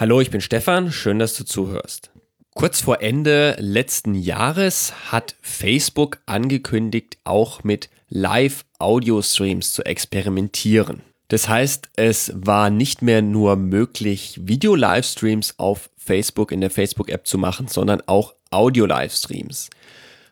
Hallo, ich bin Stefan, schön, dass du zuhörst. Kurz vor Ende letzten Jahres hat Facebook angekündigt, auch mit Live-Audio-Streams zu experimentieren. Das heißt, es war nicht mehr nur möglich, Video-Livestreams auf Facebook in der Facebook-App zu machen, sondern auch Audio-Livestreams.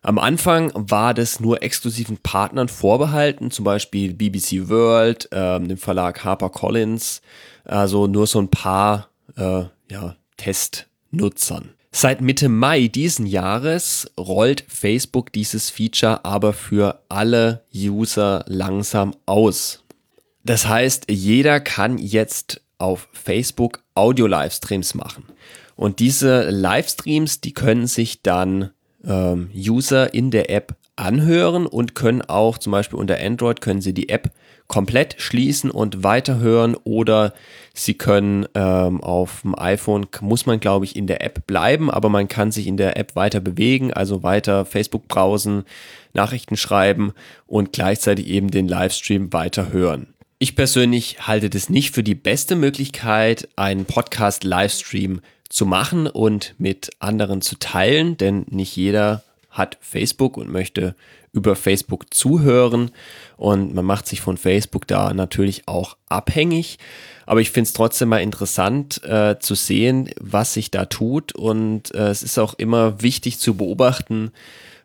Am Anfang war das nur exklusiven Partnern vorbehalten, zum Beispiel BBC World, ähm, dem Verlag HarperCollins, also nur so ein paar äh, ja, Testnutzern. Seit Mitte Mai diesen Jahres rollt Facebook dieses Feature aber für alle User langsam aus. Das heißt, jeder kann jetzt auf Facebook Audio-Livestreams machen. Und diese Livestreams, die können sich dann ähm, User in der App anhören und können auch zum Beispiel unter Android können sie die App komplett schließen und weiterhören oder sie können ähm, auf dem iPhone muss man glaube ich in der App bleiben, aber man kann sich in der App weiter bewegen, also weiter Facebook browsen, Nachrichten schreiben und gleichzeitig eben den Livestream weiter hören. Ich persönlich halte das nicht für die beste Möglichkeit, einen Podcast Livestream zu machen und mit anderen zu teilen, denn nicht jeder hat Facebook und möchte über Facebook zuhören und man macht sich von Facebook da natürlich auch abhängig. Aber ich finde es trotzdem mal interessant äh, zu sehen, was sich da tut und äh, es ist auch immer wichtig zu beobachten,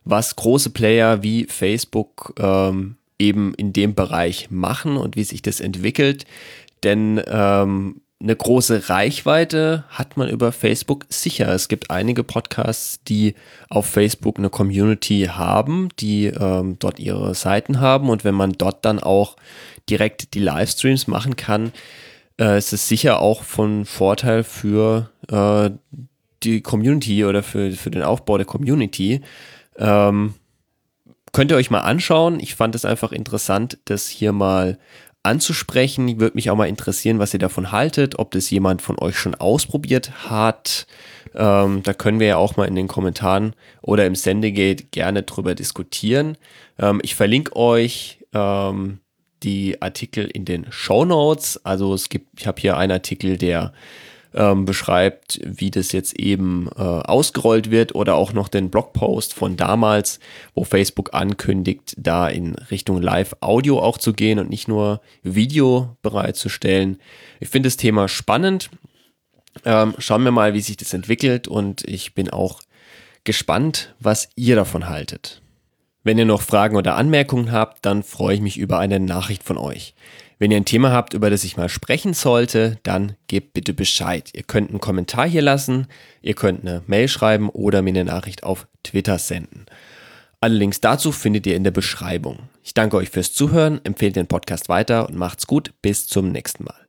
was große Player wie Facebook ähm, eben in dem Bereich machen und wie sich das entwickelt. Denn ähm, eine große Reichweite hat man über Facebook sicher. Es gibt einige Podcasts, die auf Facebook eine Community haben, die ähm, dort ihre Seiten haben. Und wenn man dort dann auch direkt die Livestreams machen kann, äh, ist es sicher auch von Vorteil für äh, die Community oder für, für den Aufbau der Community. Ähm, könnt ihr euch mal anschauen. Ich fand es einfach interessant, das hier mal anzusprechen. Würde mich auch mal interessieren, was ihr davon haltet, ob das jemand von euch schon ausprobiert hat. Ähm, da können wir ja auch mal in den Kommentaren oder im Sendegate gerne drüber diskutieren. Ähm, ich verlinke euch ähm, die Artikel in den Show Notes. Also es gibt, ich habe hier einen Artikel, der ähm, beschreibt, wie das jetzt eben äh, ausgerollt wird oder auch noch den Blogpost von damals, wo Facebook ankündigt, da in Richtung Live-Audio auch zu gehen und nicht nur Video bereitzustellen. Ich finde das Thema spannend. Ähm, schauen wir mal, wie sich das entwickelt und ich bin auch gespannt, was ihr davon haltet. Wenn ihr noch Fragen oder Anmerkungen habt, dann freue ich mich über eine Nachricht von euch. Wenn ihr ein Thema habt, über das ich mal sprechen sollte, dann gebt bitte Bescheid. Ihr könnt einen Kommentar hier lassen, ihr könnt eine Mail schreiben oder mir eine Nachricht auf Twitter senden. Alle Links dazu findet ihr in der Beschreibung. Ich danke euch fürs Zuhören, empfehlt den Podcast weiter und macht's gut. Bis zum nächsten Mal.